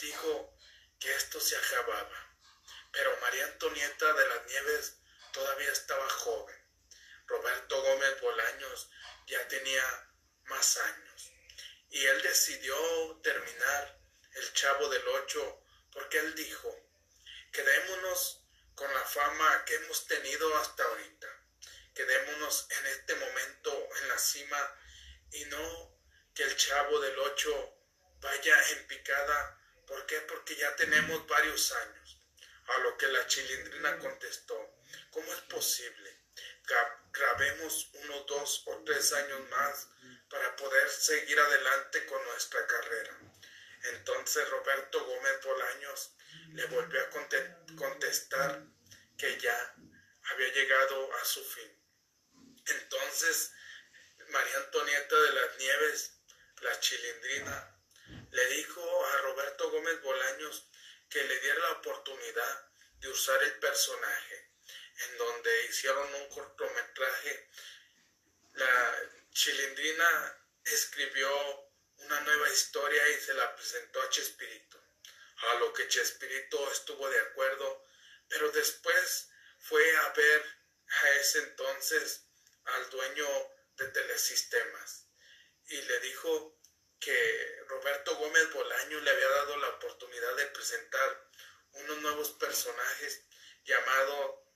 dijo que esto se acababa pero María Antonieta de las Nieves todavía estaba joven. Roberto Gómez Bolaños ya tenía más años. Y él decidió terminar El Chavo del Ocho porque él dijo, quedémonos con la fama que hemos tenido hasta ahorita. Quedémonos en este momento en la cima y no que el Chavo del Ocho vaya en picada. ¿Por qué? Porque ya tenemos varios años. A lo que la chilindrina contestó, ¿cómo es posible? Grabemos uno, dos o tres años más para poder seguir adelante con nuestra carrera. Entonces Roberto Gómez Bolaños le volvió a contestar que ya había llegado a su fin. Entonces María Antonieta de las Nieves, la chilindrina, le dijo a Roberto Gómez Bolaños que le diera la oportunidad de usar el personaje, en donde hicieron un cortometraje. La chilindrina escribió una nueva historia y se la presentó a Chespirito, a lo que Chespirito estuvo de acuerdo, pero después fue a ver a ese entonces al dueño de Telesistemas y le dijo que Roberto Gómez Bolaño le había dado la oportunidad de presentar unos nuevos personajes llamado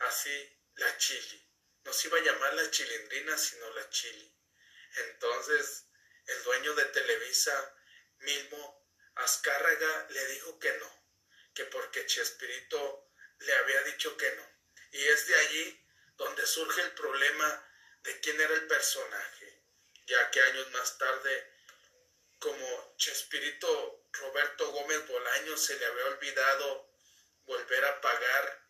así la Chili. No se iba a llamar la Chilindrina, sino la Chili. Entonces el dueño de Televisa mismo, Azcárraga, le dijo que no, que porque Chespirito le había dicho que no. Y es de allí donde surge el problema de quién era el personaje, ya que años más tarde como Chespirito Roberto Gómez Bolaño se le había olvidado volver a pagar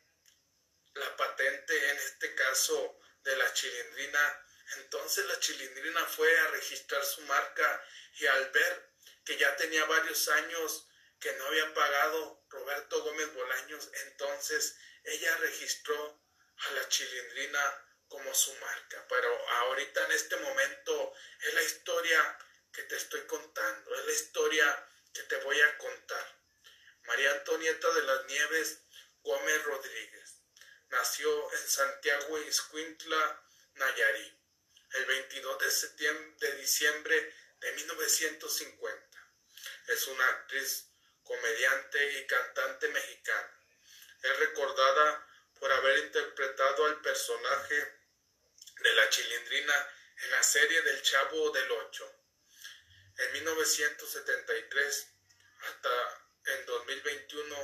la patente, en este caso de la chilindrina. Entonces la chilindrina fue a registrar su marca y al ver que ya tenía varios años que no había pagado Roberto Gómez Bolaños, entonces ella registró a la chilindrina como su marca. Pero ahorita en este momento es la historia que te estoy contando, es la historia que te voy a contar. María Antonieta de las Nieves Gómez Rodríguez nació en Santiago Iscuintla, Nayarí, el 22 de, septiembre, de diciembre de 1950. Es una actriz, comediante y cantante mexicana. Es recordada por haber interpretado al personaje de la chilindrina en la serie del Chavo del Ocho en 1973 hasta en 2021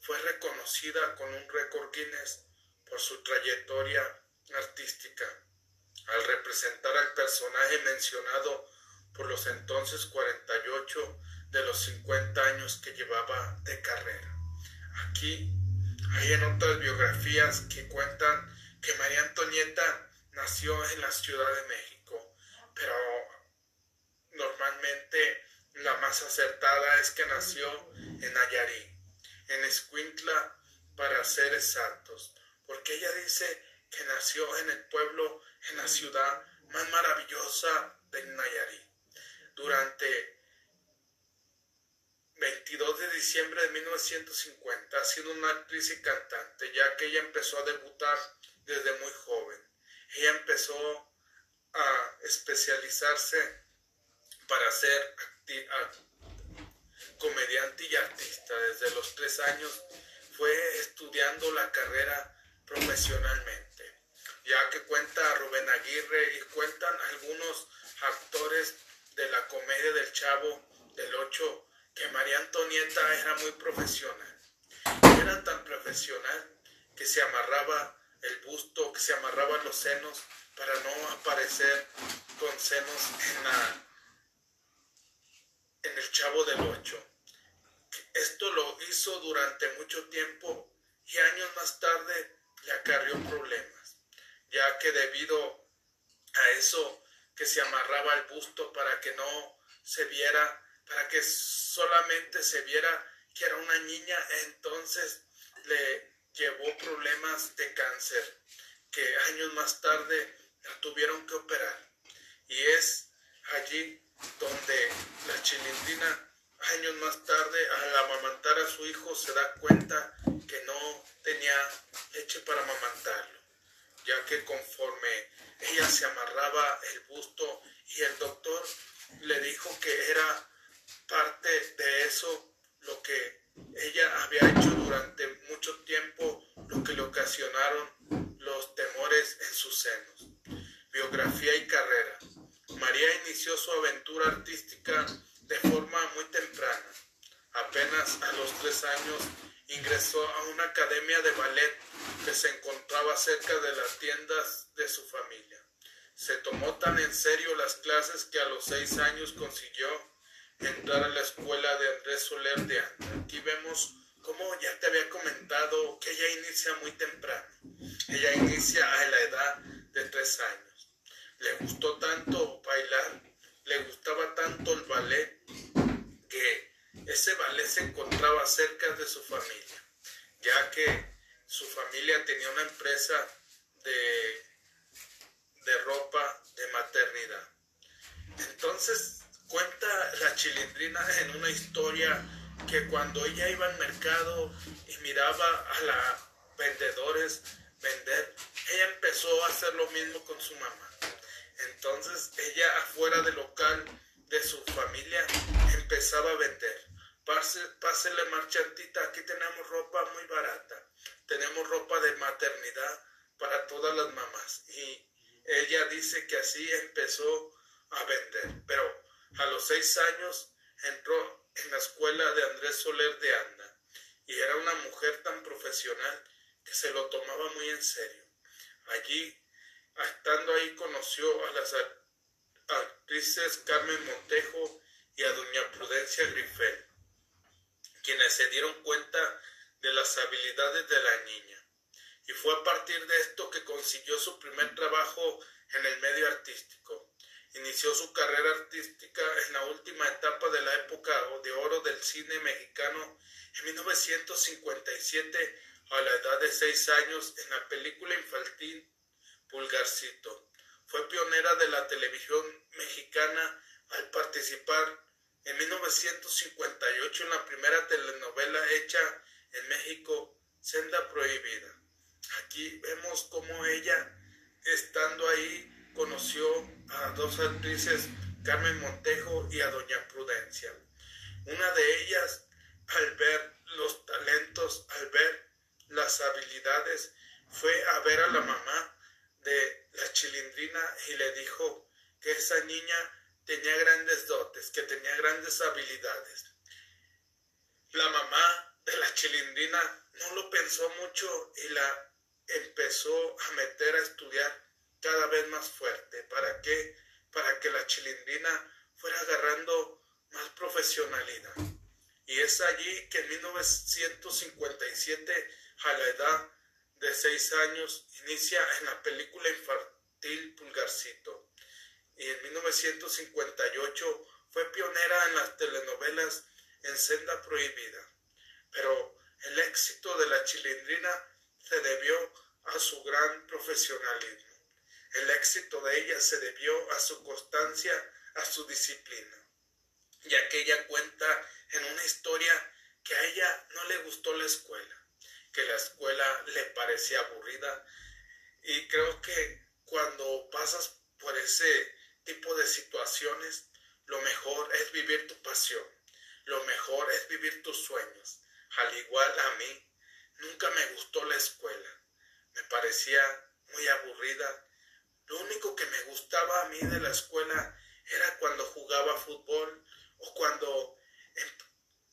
fue reconocida con un récord Guinness por su trayectoria artística, al representar al personaje mencionado por los entonces 48 de los 50 años que llevaba de carrera. Aquí hay en otras biografías que cuentan que María Antonieta nació en la Ciudad de México, pero normalmente la más acertada es que nació en Nayarit, en Escuintla, para ser exactos, porque ella dice que nació en el pueblo, en la ciudad más maravillosa de Nayarit. Durante 22 de diciembre de 1950 ha sido una actriz y cantante, ya que ella empezó a debutar desde muy joven. Ella empezó a especializarse para ser comediante y artista. Desde los tres años fue estudiando la carrera profesionalmente. ya que cuenta Rubén Aguirre y cuentan algunos actores de la comedia del Chavo del Ocho que María Antonieta era muy profesional. Era tan profesional que se amarraba el busto, que se amarraba los senos para no aparecer con senos en, la, en el Chavo del Ocho. Esto lo hizo durante mucho tiempo y años más tarde le acarrió problemas, ya que debido a eso que se amarraba el busto para que no se viera, para que solamente se viera que era una niña, entonces le llevó problemas de cáncer, que años más tarde la tuvieron que operar. Y es allí donde la chilindrina, años más tarde, al amamantar a su hijo, se da cuenta que no tenía leche para amamantarlo, ya que conforme ella se amarraba el busto y el doctor le dijo que era parte de eso lo que ella había hecho durante mucho tiempo, lo que le ocasionaron los temores en sus senos. Biografía y carrera. María inició su aventura artística de forma muy temprana. Apenas a los tres años ingresó a una academia de ballet que se encontraba cerca de las tiendas de su familia. Se tomó tan en serio las clases que a los seis años consiguió entrar a la escuela de Andrés Soler de Anda. Aquí vemos cómo ya te había comentado que ella inicia muy temprano. Ella inicia a la edad de tres años. Le gustó tanto el ballet, que ese ballet se encontraba cerca de su familia, ya que su familia tenía una empresa de, de ropa de maternidad. Entonces cuenta la chilindrina en una historia que cuando ella iba al mercado y miraba a los vendedores vender, ella empezó a hacer lo mismo con su mamá. Entonces ella afuera del local de su familia empezaba a vender. pásele marchantita, aquí tenemos ropa muy barata. Tenemos ropa de maternidad para todas las mamás. Y ella dice que así empezó a vender. Pero a los seis años entró en la escuela de Andrés Soler de Anda y era una mujer tan profesional que se lo tomaba muy en serio. Allí, estando ahí, conoció a las actrices Carmen Montejo y a doña Prudencia Grifel, quienes se dieron cuenta de las habilidades de la niña. Y fue a partir de esto que consiguió su primer trabajo en el medio artístico. Inició su carrera artística en la última etapa de la época de oro del cine mexicano en 1957 a la edad de seis años en la película infantil Pulgarcito. Fue pionera de la televisión mexicana al participar en 1958 en la primera telenovela hecha en México, Senda Prohibida. Aquí vemos cómo ella, estando ahí, conoció a dos actrices, Carmen Montejo y a Doña Prudencia. Una de ellas, al ver los talentos, al ver las habilidades, fue a ver a la mamá de la chilindrina y le dijo que esa niña tenía grandes dotes, que tenía grandes habilidades. La mamá de la chilindrina no lo pensó mucho y la empezó a meter a estudiar cada vez más fuerte. ¿Para qué? Para que la chilindrina fuera agarrando más profesionalidad. Y es allí que en 1957, a la edad de seis años, inicia en la película infantil Pulgarcito. Y en 1958 fue pionera en las telenovelas en Senda Prohibida. Pero el éxito de la chilindrina se debió a su gran profesionalismo. El éxito de ella se debió a su constancia, a su disciplina, ya que ella cuenta en una historia que a ella no le gustó la escuela, que la escuela le parecía aburrida y creo que cuando pasas por ese tipo de situaciones, lo mejor es vivir tu pasión, lo mejor es vivir tus sueños. Al igual a mí, nunca me gustó la escuela, me parecía muy aburrida. Lo único que me gustaba a mí de la escuela era cuando jugaba fútbol o cuando em,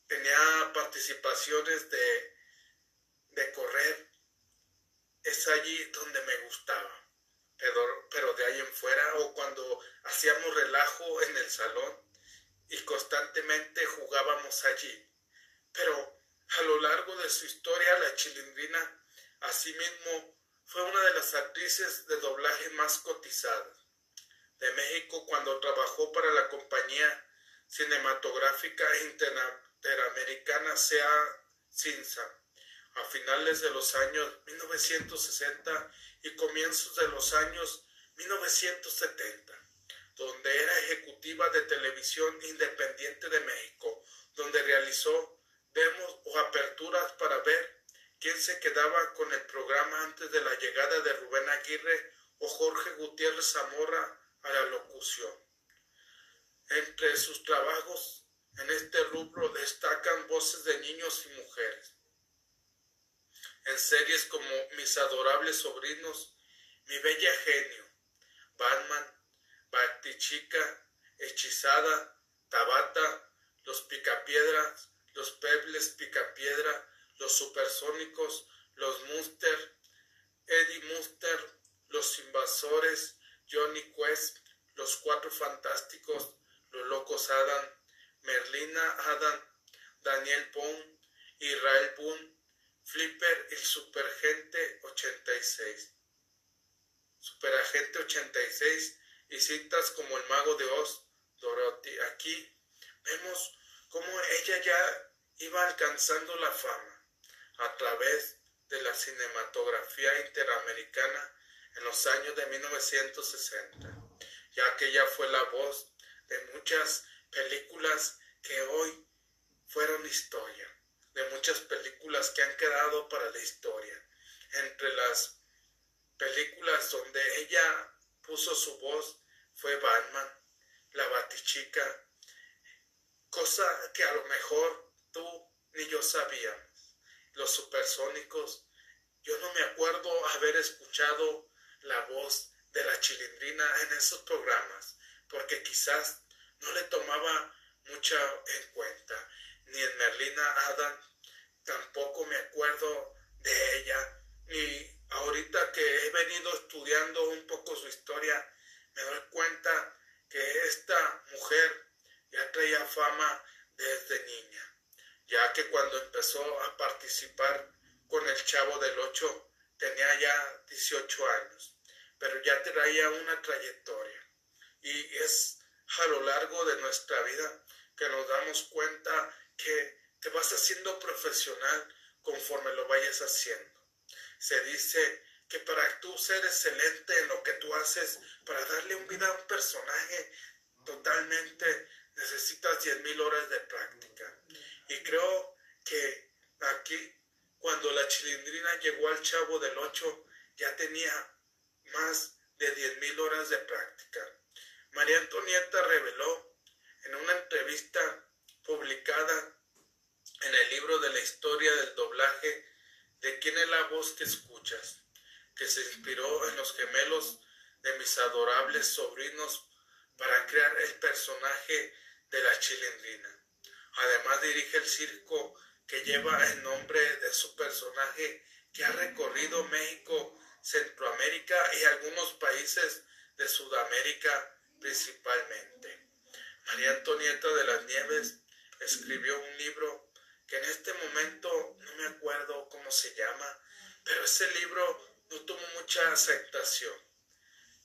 tenía participaciones de, de correr. Es allí donde me gustaba. Pero, pero de ahí en fuera o cuando hacíamos relajo en el salón y constantemente jugábamos allí. Pero a lo largo de su historia, la chilindrina, asimismo, fue una de las actrices de doblaje más cotizadas de México cuando trabajó para la compañía cinematográfica interamericana SEA CINSA a finales de los años 1960 y comienzos de los años 1970, donde era ejecutiva de televisión independiente de México, donde realizó demos o aperturas para ver quién se quedaba con el programa antes de la llegada de Rubén Aguirre o Jorge Gutiérrez Zamora a la locución. Entre sus trabajos en este rubro destacan voces de niños y mujeres. En series como Mis adorables sobrinos, Mi bella genio, Batman, Batichica, Hechizada, Tabata, Los Picapiedras, Los Pebles Picapiedra, Los Supersónicos, Los Munster, Eddie Munster, Los Invasores, Johnny Quest, Los Cuatro Fantásticos, Los Locos Adam, Merlina Adam, Daniel Boone, Israel Boone, Flipper y Superagente 86. Superagente 86 y citas como El Mago de Oz, Dorothy. Aquí vemos cómo ella ya iba alcanzando la fama a través de la cinematografía interamericana en los años de 1960, ya que ella fue la voz de muchas películas que hoy fueron historia, de muchas películas que han quedado para la historia. Entre las películas donde ella puso su voz fue Batman, La Batichica, cosa que a lo mejor tú ni yo sabíamos. Los supersónicos, yo no me acuerdo haber escuchado la voz de la chilindrina en esos programas, porque quizás no le tomaba mucha en cuenta, ni en Merlina Adam, tampoco me acuerdo de ella, ni ahorita que he venido estudiando un poco su historia, me doy cuenta que esta mujer ya traía fama desde niña, ya que cuando empezó a participar con el Chavo del Ocho tenía ya 18 años pero ya traía una trayectoria. Y es a lo largo de nuestra vida que nos damos cuenta que te vas haciendo profesional conforme lo vayas haciendo. Se dice que para tú ser excelente en lo que tú haces, para darle un vida a un personaje totalmente, necesitas 10.000 horas de práctica. Y creo que aquí, cuando la chilindrina llegó al chavo del 8, ya tenía más de 10.000 horas de práctica. María Antonieta reveló en una entrevista publicada en el libro de la historia del doblaje de quién es la voz que escuchas, que se inspiró en los gemelos de mis adorables sobrinos para crear el personaje de la chilindrina. Además dirige el circo que lleva el nombre de su personaje que ha recorrido México Centroamérica y algunos países de Sudamérica principalmente. María Antonieta de las Nieves escribió un libro que en este momento no me acuerdo cómo se llama, pero ese libro no tuvo mucha aceptación,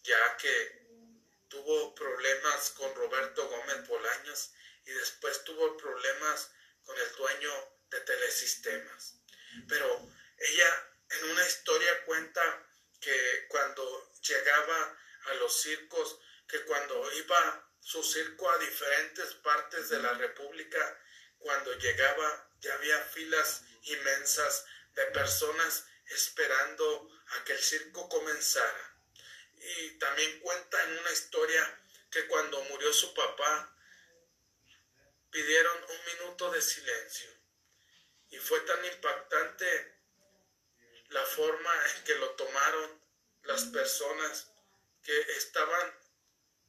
ya que tuvo problemas con Roberto Gómez Bolaños y después tuvo problemas con el dueño de Telesistemas. Pero ella en una historia cuenta que cuando llegaba a los circos, que cuando iba su circo a diferentes partes de la República, cuando llegaba ya había filas inmensas de personas esperando a que el circo comenzara. Y también cuenta en una historia que cuando murió su papá, pidieron un minuto de silencio. Y fue tan impactante la forma en que lo tomaron las personas que estaban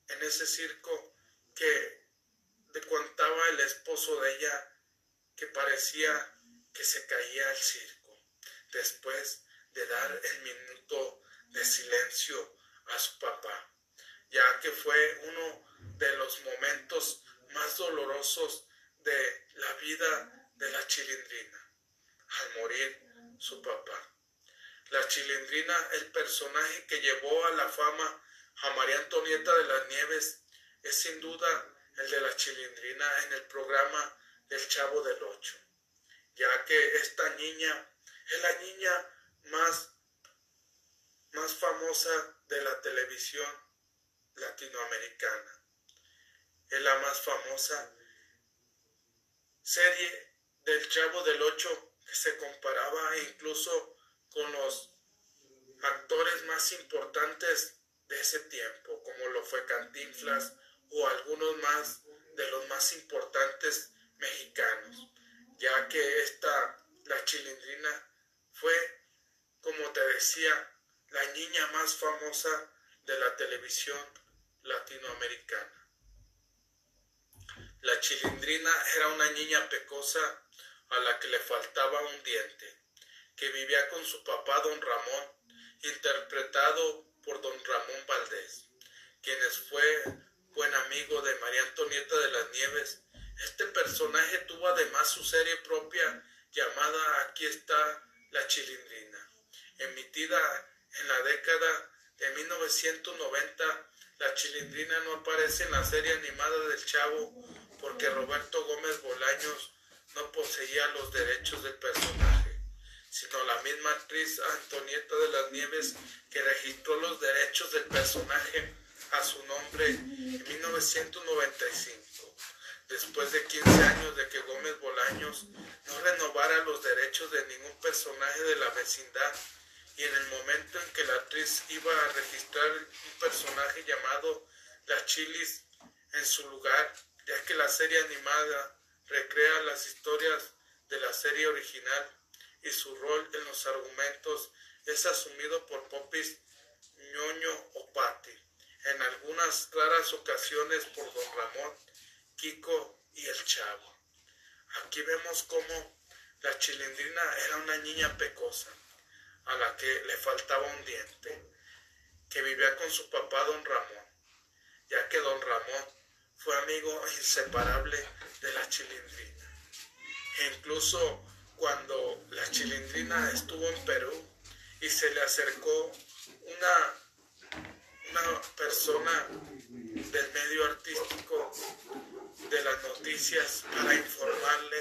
en ese circo que le contaba el esposo de ella que parecía que se caía el circo después de dar el minuto de silencio a su papá, ya que fue uno de los momentos más dolorosos de la vida de la chilindrina, al morir su papá. La chilindrina, el personaje que llevó a la fama a María Antonieta de las Nieves, es sin duda el de la chilindrina en el programa del Chavo del Ocho, ya que esta niña es la niña más, más famosa de la televisión latinoamericana. Es la más famosa serie del Chavo del Ocho que se comparaba incluso con los actores más importantes de ese tiempo, como lo fue Cantinflas o algunos más de los más importantes mexicanos, ya que esta, la chilindrina, fue, como te decía, la niña más famosa de la televisión latinoamericana. La chilindrina era una niña pecosa a la que le faltaba un diente, que vivía con su papá don Ramón, interpretado por don Ramón Valdés, quien fue buen amigo de María Antonieta de las Nieves. Este personaje tuvo además su serie propia llamada Aquí está la Chilindrina, emitida en la década de 1990. La Chilindrina no aparece en la serie animada del Chavo porque Roberto Gómez Bolaños no poseía los derechos del personaje, sino la misma actriz Antonieta de las Nieves que registró los derechos del personaje a su nombre en 1995, después de 15 años de que Gómez Bolaños no renovara los derechos de ningún personaje de la vecindad y en el momento en que la actriz iba a registrar un personaje llamado Las Chilis en su lugar, ya que la serie animada recrea las historias de la serie original y su rol en los argumentos es asumido por Popis ñoño o en algunas raras ocasiones por don Ramón, Kiko y el Chavo. Aquí vemos cómo la chilindrina era una niña pecosa, a la que le faltaba un diente, que vivía con su papá don Ramón, ya que don Ramón fue amigo inseparable de la chilindrina. E incluso cuando la chilindrina estuvo en Perú y se le acercó una, una persona del medio artístico de las noticias para informarle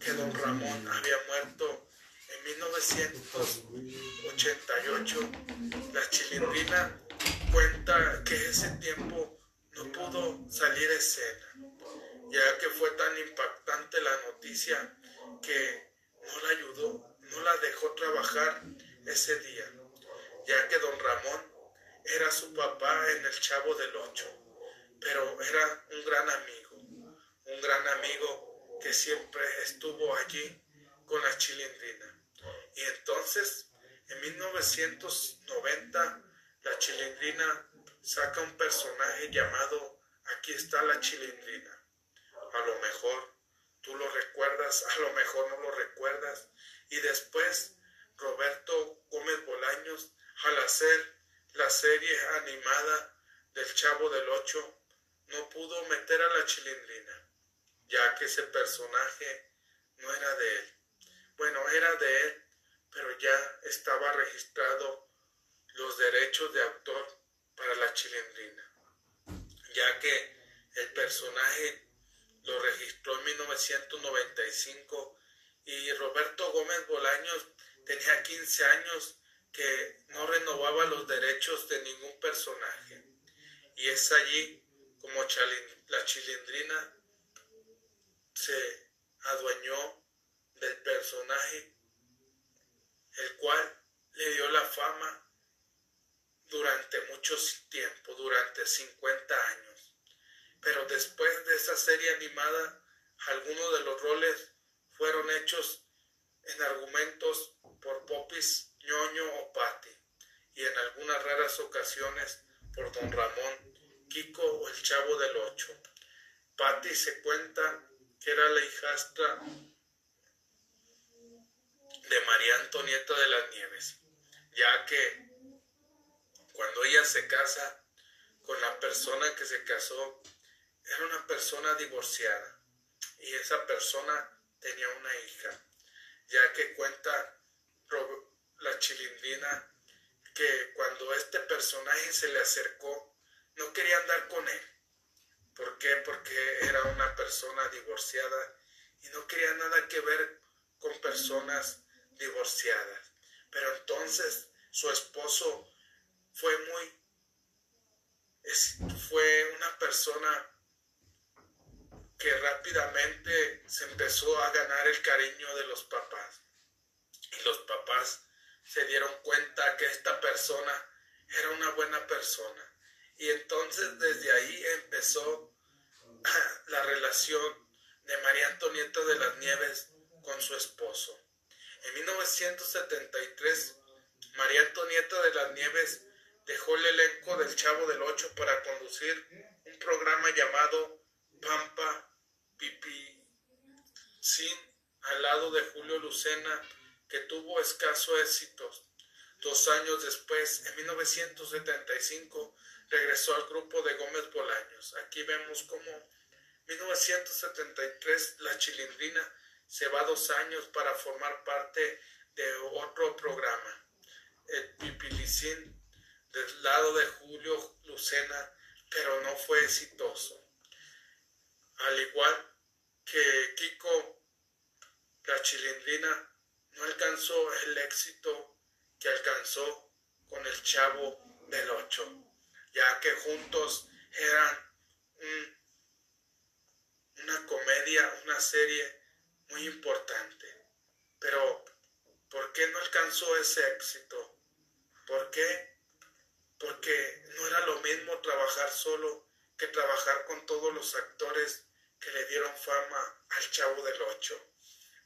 que don Ramón había muerto en 1988. La chilindrina cuenta que ese tiempo no pudo salir a escena, ya que fue tan impactante la noticia que no la ayudó, no la dejó trabajar ese día, ya que don Ramón era su papá en el Chavo del Ocho, pero era un gran amigo, un gran amigo que siempre estuvo allí con la chilindrina. Y entonces, en 1990, la chilindrina saca un personaje llamado Aquí está la chilindrina. A lo mejor tú lo recuerdas, a lo mejor no lo recuerdas. Y después Roberto Gómez Bolaños, al hacer la serie animada del Chavo del Ocho, no pudo meter a la chilindrina, ya que ese personaje no era de él. Bueno, era de él, pero ya estaba registrado los derechos de autor para la chilindrina, ya que el personaje lo registró en 1995 y Roberto Gómez Bolaños tenía 15 años que no renovaba los derechos de ningún personaje. Y es allí como la chilindrina se adueñó del personaje, el cual le dio la fama durante mucho tiempo, durante 50 años. Pero después de esa serie animada, algunos de los roles fueron hechos en argumentos por Popis, ñoño o Patti, y en algunas raras ocasiones por don Ramón, Kiko o el Chavo del Ocho. Patty se cuenta que era la hijastra de María Antonieta de las Nieves, ya que cuando ella se casa con la persona que se casó, era una persona divorciada y esa persona tenía una hija, ya que cuenta la chilindrina que cuando este personaje se le acercó, no quería andar con él. ¿Por qué? Porque era una persona divorciada y no quería nada que ver con personas divorciadas. Pero entonces su esposo fue muy, fue una persona que rápidamente se empezó a ganar el cariño de los papás. Y los papás se dieron cuenta que esta persona era una buena persona. Y entonces desde ahí empezó la relación de María Antonieta de las Nieves con su esposo. En 1973, María Antonieta de las Nieves dejó el elenco del Chavo del Ocho para conducir un programa llamado Pampa Pipi Sin al lado de Julio Lucena, que tuvo escaso éxito. Dos años después, en 1975, regresó al grupo de Gómez Bolaños. Aquí vemos cómo 1973 la chilindrina se va dos años para formar parte de otro programa, el Pipilicín, del lado de Julio Lucena, pero no fue exitoso. Al igual que Kiko, la chilindrina no alcanzó el éxito que alcanzó con el chavo del ocho, ya que juntos eran una comedia, una serie muy importante. Pero, ¿por qué no alcanzó ese éxito? ¿Por qué? Porque no era lo mismo trabajar solo que trabajar con todos los actores que le dieron fama al Chavo del Ocho,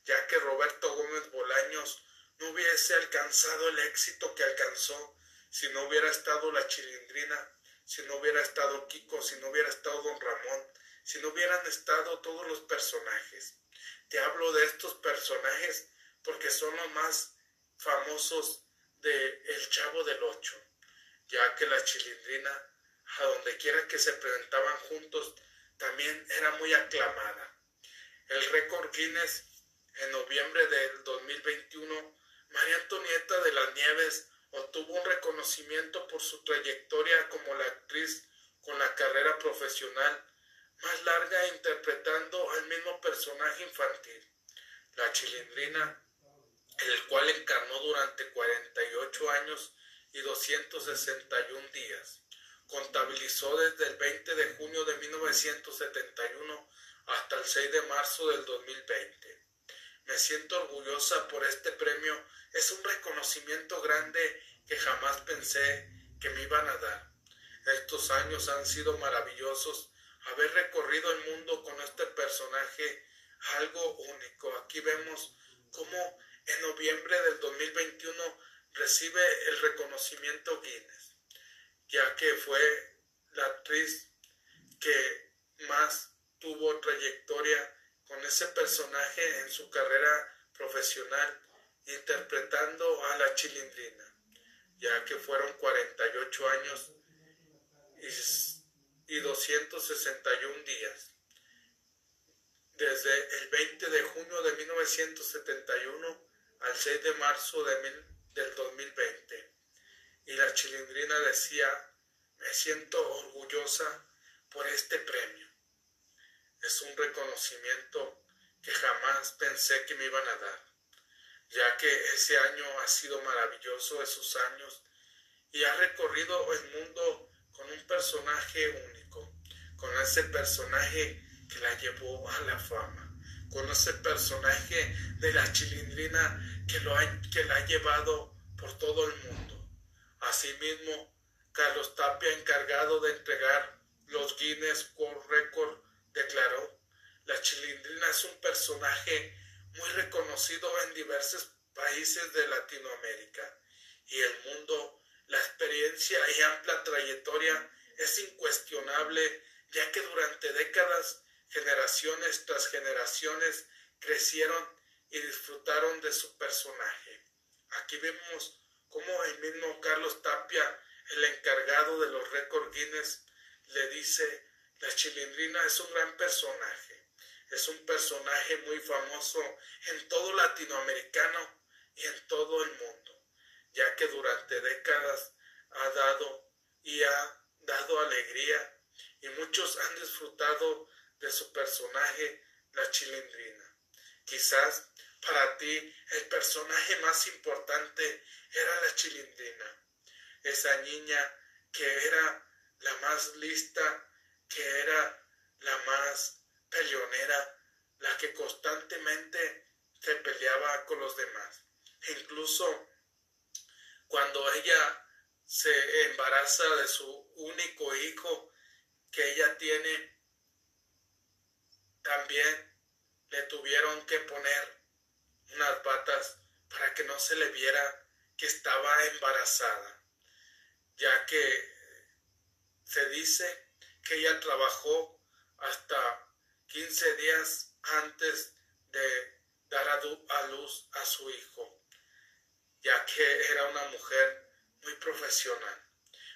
ya que Roberto Gómez Bolaños no hubiese alcanzado el éxito que alcanzó si no hubiera estado la chilindrina, si no hubiera estado Kiko, si no hubiera estado Don Ramón, si no hubieran estado todos los personajes. Te hablo de estos personajes porque son los más famosos de El Chavo del Ocho, ya que la chilindrina, a donde quiera que se presentaban juntos, también era muy aclamada. El récord Guinness en noviembre del 2021, María Antonieta de las Nieves obtuvo un reconocimiento por su trayectoria como la actriz con la carrera profesional más larga interpretando al mismo personaje infantil, la chilindrina, el cual encarnó durante 48 años y 261 días. Contabilizó desde el 20 de junio de 1971 hasta el 6 de marzo del 2020. Me siento orgullosa por este premio. Es un reconocimiento grande que jamás pensé que me iban a dar. Estos años han sido maravillosos haber recorrido el mundo con este personaje algo único. Aquí vemos cómo en noviembre del 2021 recibe el reconocimiento Guinness, ya que fue la actriz que más tuvo trayectoria con ese personaje en su carrera profesional, interpretando a la chilindrina, ya que fueron 48 años y y 261 días. Desde el 20 de junio de 1971 al 6 de marzo de del 2020. Y la chilindrina decía, me siento orgullosa por este premio. Es un reconocimiento que jamás pensé que me iban a dar, ya que ese año ha sido maravilloso, esos años, y ha recorrido el mundo con un personaje único, con ese personaje que la llevó a la fama, con ese personaje de la chilindrina que, lo ha, que la ha llevado por todo el mundo. Asimismo, Carlos Tapia, encargado de entregar los Guinness World Record, declaró, la chilindrina es un personaje muy reconocido en diversos países de Latinoamérica y el mundo la experiencia y amplia trayectoria es incuestionable, ya que durante décadas, generaciones tras generaciones crecieron y disfrutaron de su personaje. Aquí vemos cómo el mismo Carlos Tapia, el encargado de los récords Guinness, le dice, la chilindrina es un gran personaje, es un personaje muy famoso en todo latinoamericano y en todo el mundo, ya que durante décadas ha dado y ha dado alegría y muchos han disfrutado de su personaje, la chilindrina. Quizás para ti el personaje más importante era la chilindrina, esa niña que era la más lista, que era la más peleonera, la que constantemente se peleaba con los demás. E incluso cuando ella se embaraza de su único hijo que ella tiene, también le tuvieron que poner unas batas para que no se le viera que estaba embarazada, ya que se dice que ella trabajó hasta 15 días antes de dar a luz a su hijo, ya que era una mujer muy profesional.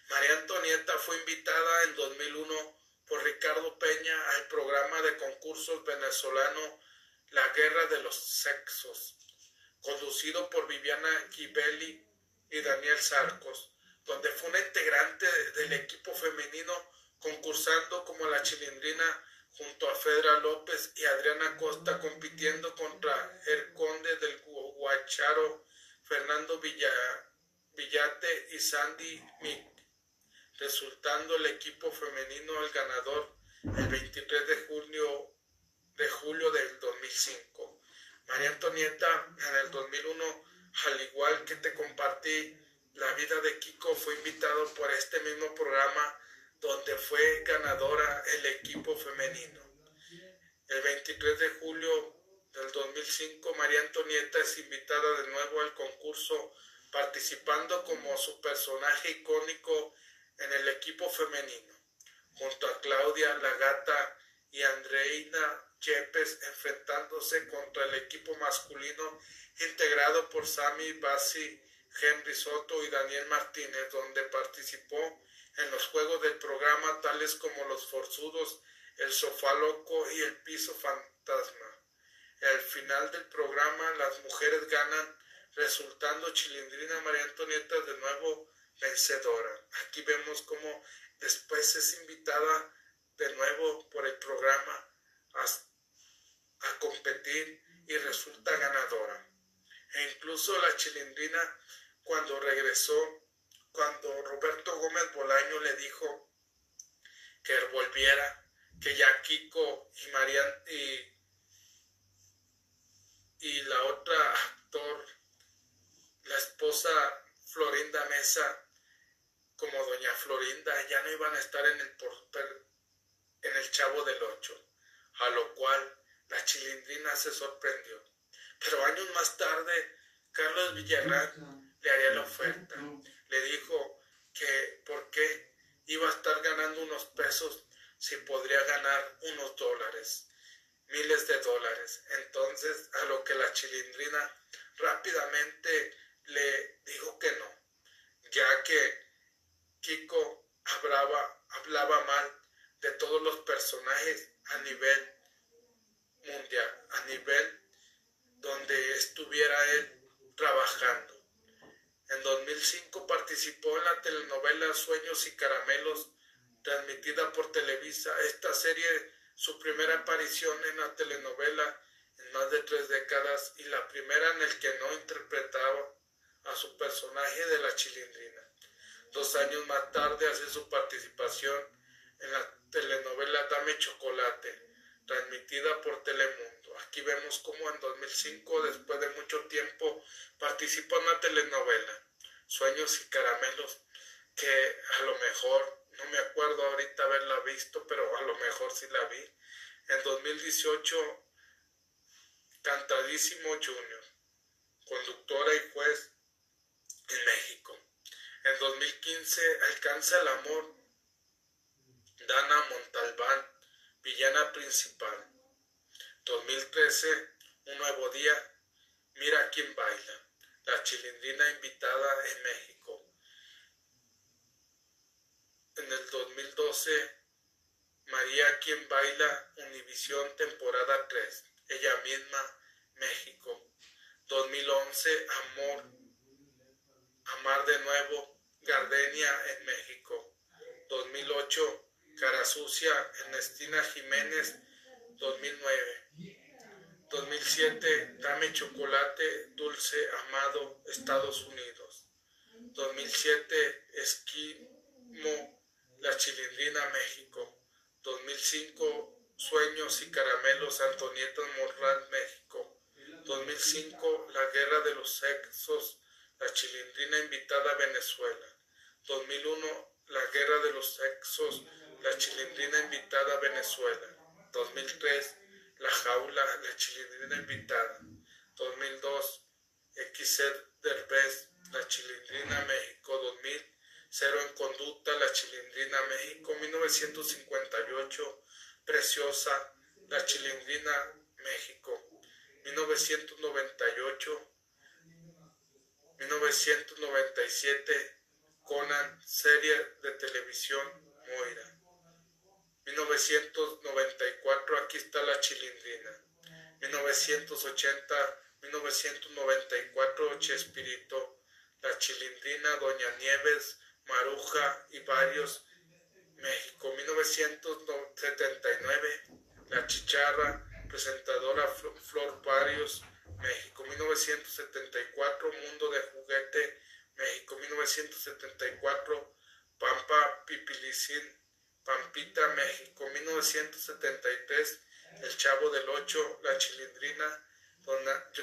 María Antonieta fue invitada en 2001 por Ricardo Peña al programa de concursos venezolano La Guerra de los Sexos, conducido por Viviana Gibelli y Daniel Sarcos, donde fue una integrante del equipo femenino concursando como la chilindrina junto a Fedra López y Adriana Costa compitiendo contra el conde del Guacharo Fernando Villa, Villate y Sandy Mick, resultando el equipo femenino el ganador el 23 de julio, de julio del 2005. María Antonieta en el 2001, al igual que te compartí, la vida de Kiko fue invitado por este mismo programa donde fue ganadora el equipo femenino. El 23 de julio del 2005, María Antonieta es invitada de nuevo al concurso participando como su personaje icónico en el equipo femenino, junto a Claudia Lagata y Andreina Yepes enfrentándose contra el equipo masculino integrado por Sami Bassi, Henry Soto y Daniel Martínez, donde participó en los juegos del programa tales como Los Forzudos, El Sofá Loco y El Piso Fantasma. Al final del programa las mujeres ganan resultando Chilindrina María Antonieta de nuevo vencedora. Aquí vemos cómo después es invitada de nuevo por el programa a, a competir y resulta ganadora. E incluso la Chilindrina cuando regresó, cuando Roberto Gómez Bolaño le dijo que volviera, que ya Kiko y María y, y la otra actor la esposa Florinda Mesa como doña Florinda ya no iban a estar en el, en el Chavo del Ocho, a lo cual la chilindrina se sorprendió. Pero años más tarde, Carlos Villagrán le haría la oferta. Le dijo que por qué iba a estar ganando unos pesos si podría ganar unos dólares, miles de dólares. Entonces, a lo que la chilindrina rápidamente le dijo que no, ya que Kiko hablaba, hablaba mal de todos los personajes a nivel mundial, a nivel donde estuviera él trabajando. En 2005 participó en la y Caramelos, transmitida por Televisa. Esta serie, su primera aparición en la telenovela en más de tres décadas y la primera en el que no interpretaba a su personaje de la chilindrina. Dos años más tarde hace su participación en la telenovela Dame Chocolate, transmitida por Telemundo. Aquí vemos cómo en 2005, después de mucho tiempo, participó en la telenovela Sueños y Caramelos, que a lo mejor, no me acuerdo ahorita haberla visto, pero a lo mejor sí la vi. En 2018, Cantadísimo Junior, conductora y juez en México. En 2015 2015 Alcanza el amor. Dana Montalbán, villana principal. 2013 Un nuevo día. Mira quién baila. La chilindrina invitada en México. En el 2012 María quien baila Univisión temporada 3. Ella misma México. 2011 Amor. Amar de nuevo Gardenia en México. 2008 Cara Sucia Ernestina Jiménez 2009. 2007 Dame Chocolate Dulce Amado Estados Unidos. 2007 Esquimo La Chilindrina México. 2005 Sueños y Caramelos Antonieta Morral México. 2005 La Guerra de los Sexos La Chilindrina Invitada Venezuela. 2001 La Guerra de los Sexos La Chilindrina Invitada Venezuela. 2003 La Jaula La Chilindrina Invitada. 2002 XZ Derbez La Chilindrina México. 2000 Cero en Conducta, La Chilindrina México, 1958, Preciosa, La Chilindrina México, 1998, 1997, Conan, serie de televisión Moira. 1994, aquí está La Chilindrina. 1980, 1994, Chespirito, La Chilindrina, Doña Nieves, Maruja y varios, México 1979, La Chicharra, presentadora Flor Varios, México 1974, Mundo de Juguete, México 1974, Pampa Pipilicín, Pampita, México 1973, El Chavo del Ocho, La Chilindrina,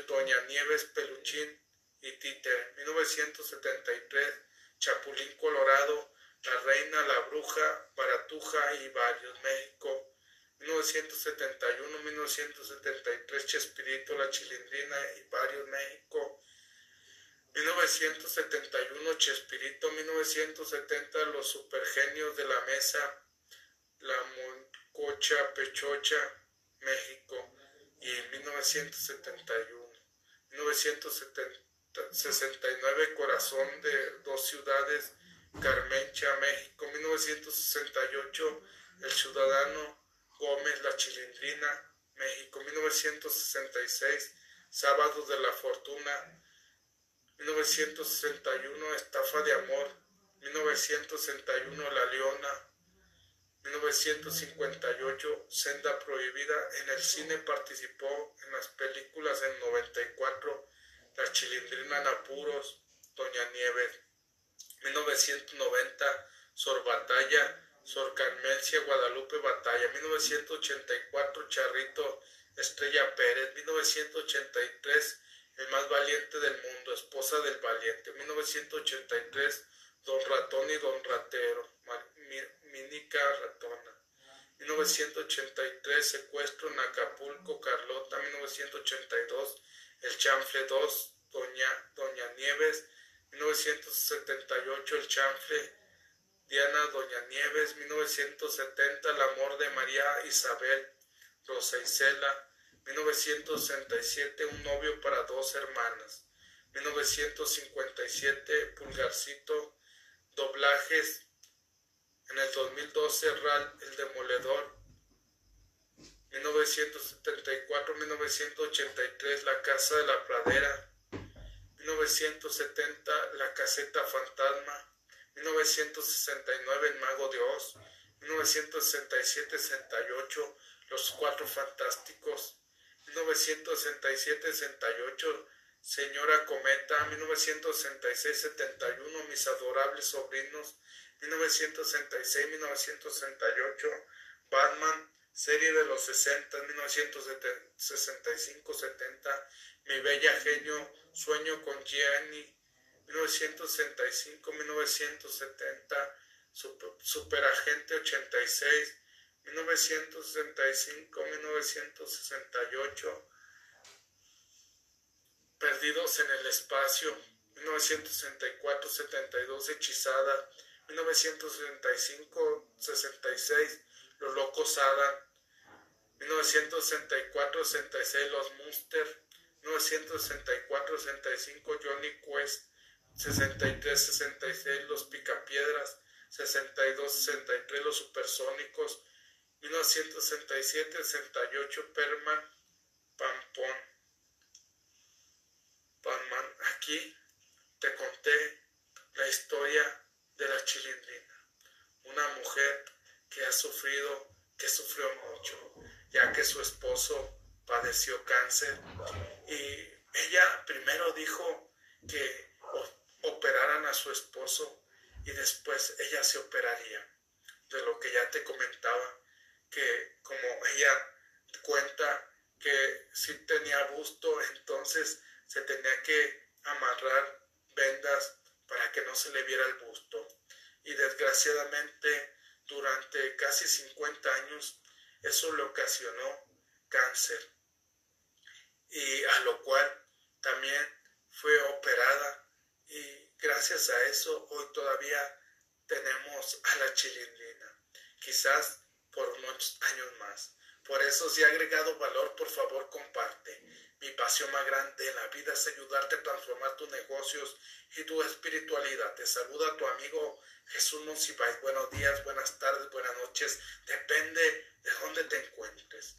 Doña Nieves Peluchín y Títer 1973, Chapulín Colorado, La Reina, La Bruja, Baratuja y varios, México. 1971, 1973, Chespirito, La Chilindrina y varios, México. 1971, Chespirito, 1970, Los Supergenios de la Mesa, La Moncocha, Pechocha, México. Y en 1971, 1970, 69, Corazón de dos ciudades, Carmencha, México, 1968, El Ciudadano Gómez, La Chilindrina, México, 1966, Sábado de la Fortuna, 1961, Estafa de Amor, 1961, La Leona, 1958, Senda Prohibida. En el cine participó en las películas en 94, la Chilindrina en Apuros, Doña Nieves, 1990, Sor Batalla, Sor Carmencia, Guadalupe Batalla, 1984, Charrito, Estrella Pérez, 1983, El más valiente del mundo, Esposa del Valiente, 1983, Don Ratón y Don Ratero, Minica Ratona, 1983, Secuestro en Acapulco, Carlota, 1982, el Chanfle 2, Doña, Doña Nieves, 1978, El Chanfle, Diana Doña Nieves, 1970, El Amor de María Isabel, Rosa Isela, 1967, Un novio para dos hermanas, 1957, Pulgarcito, Doblajes, en el 2012, RAL, El Demoledor, 1974-1983 La Casa de la Pradera, 1970 La Caseta Fantasma, 1969 El Mago de Oz, 1967-68 Los Cuatro Fantásticos, 1967-68 Señora Cometa, 1966-71 Mis Adorables Sobrinos, 1966-1968 Batman, serie de los 60, 1965-70, Mi Bella Genio, Sueño con Gianni, 1965-1970, Super, Agente 86, 1965-1968, Perdidos en el Espacio, 1964-72 Hechizada, 1965-66 Los Locos Adam, 1964-66 Los Munster, 1964-65 Johnny Quest, 63-66 Los Picapiedras, 62-63 Los Supersónicos, 1967-68 Perman Pampón. Panman, aquí te conté la historia de la chilindrina, una mujer que ha sufrido, que sufrió mucho, ya que su esposo padeció cáncer y ella primero dijo que operaran a su esposo y después ella se operaría. De lo que ya te comentaba, que como ella cuenta que si tenía busto, entonces se tenía que amarrar vendas para que no se le viera el busto. Y desgraciadamente durante casi 50 años eso le ocasionó cáncer. Y a lo cual también fue operada y gracias a eso hoy todavía tenemos a la chilindrina. Quizás por unos años más. Por eso si ha agregado valor, por favor comparte. Mi pasión más grande en la vida es ayudarte a transformar tus negocios y tu espiritualidad. Te saluda tu amigo Jesús Monsiváis. Buenos días, buenas tardes, buenas noches. Depende de dónde te encuentres.